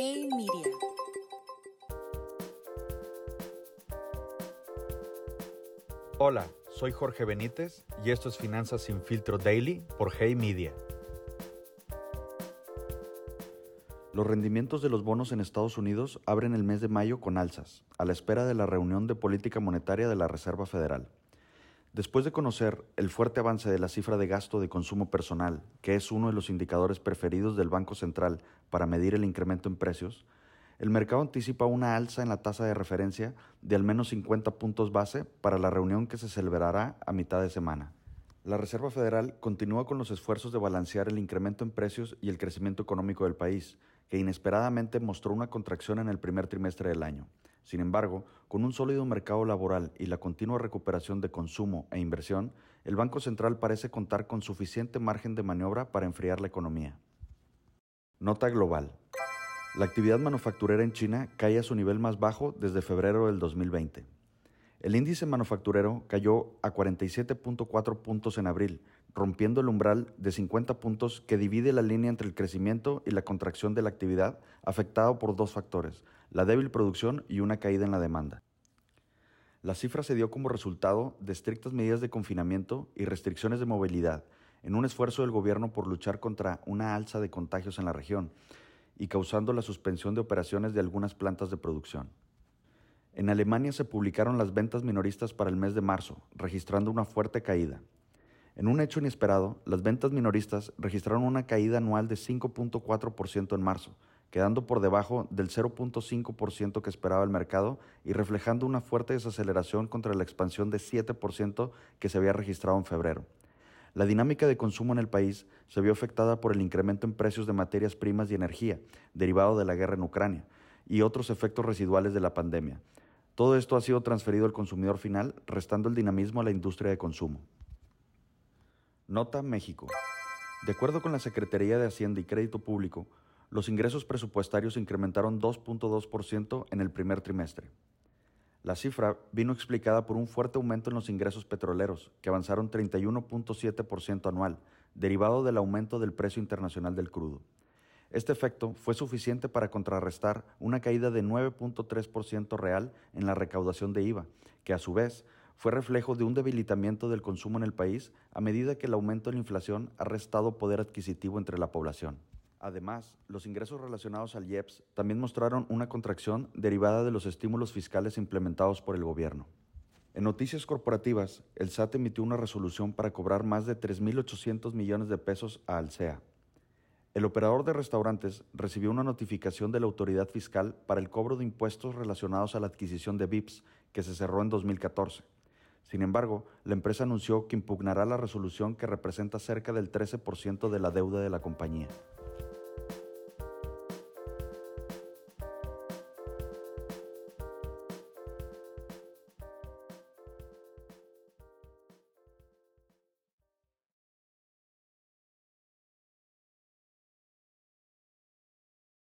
Hey Media. Hola, soy Jorge Benítez y esto es Finanzas sin filtro daily por Hey Media. Los rendimientos de los bonos en Estados Unidos abren el mes de mayo con alzas, a la espera de la reunión de política monetaria de la Reserva Federal. Después de conocer el fuerte avance de la cifra de gasto de consumo personal, que es uno de los indicadores preferidos del Banco Central para medir el incremento en precios, el mercado anticipa una alza en la tasa de referencia de al menos 50 puntos base para la reunión que se celebrará a mitad de semana. La Reserva Federal continúa con los esfuerzos de balancear el incremento en precios y el crecimiento económico del país, que inesperadamente mostró una contracción en el primer trimestre del año. Sin embargo, con un sólido mercado laboral y la continua recuperación de consumo e inversión, el Banco Central parece contar con suficiente margen de maniobra para enfriar la economía. Nota global. La actividad manufacturera en China cae a su nivel más bajo desde febrero del 2020. El índice manufacturero cayó a 47.4 puntos en abril, rompiendo el umbral de 50 puntos que divide la línea entre el crecimiento y la contracción de la actividad, afectado por dos factores, la débil producción y una caída en la demanda. La cifra se dio como resultado de estrictas medidas de confinamiento y restricciones de movilidad, en un esfuerzo del gobierno por luchar contra una alza de contagios en la región y causando la suspensión de operaciones de algunas plantas de producción. En Alemania se publicaron las ventas minoristas para el mes de marzo, registrando una fuerte caída. En un hecho inesperado, las ventas minoristas registraron una caída anual de 5.4% en marzo, quedando por debajo del 0.5% que esperaba el mercado y reflejando una fuerte desaceleración contra la expansión de 7% que se había registrado en febrero. La dinámica de consumo en el país se vio afectada por el incremento en precios de materias primas y energía, derivado de la guerra en Ucrania, y otros efectos residuales de la pandemia. Todo esto ha sido transferido al consumidor final, restando el dinamismo a la industria de consumo. Nota México. De acuerdo con la Secretaría de Hacienda y Crédito Público, los ingresos presupuestarios incrementaron 2.2% en el primer trimestre. La cifra vino explicada por un fuerte aumento en los ingresos petroleros, que avanzaron 31.7% anual, derivado del aumento del precio internacional del crudo. Este efecto fue suficiente para contrarrestar una caída de 9.3% real en la recaudación de IVA, que a su vez fue reflejo de un debilitamiento del consumo en el país a medida que el aumento de la inflación ha restado poder adquisitivo entre la población. Además, los ingresos relacionados al IEPS también mostraron una contracción derivada de los estímulos fiscales implementados por el gobierno. En noticias corporativas, el SAT emitió una resolución para cobrar más de 3.800 millones de pesos a Alsea. El operador de restaurantes recibió una notificación de la autoridad fiscal para el cobro de impuestos relacionados a la adquisición de VIPs que se cerró en 2014. Sin embargo, la empresa anunció que impugnará la resolución que representa cerca del 13% de la deuda de la compañía.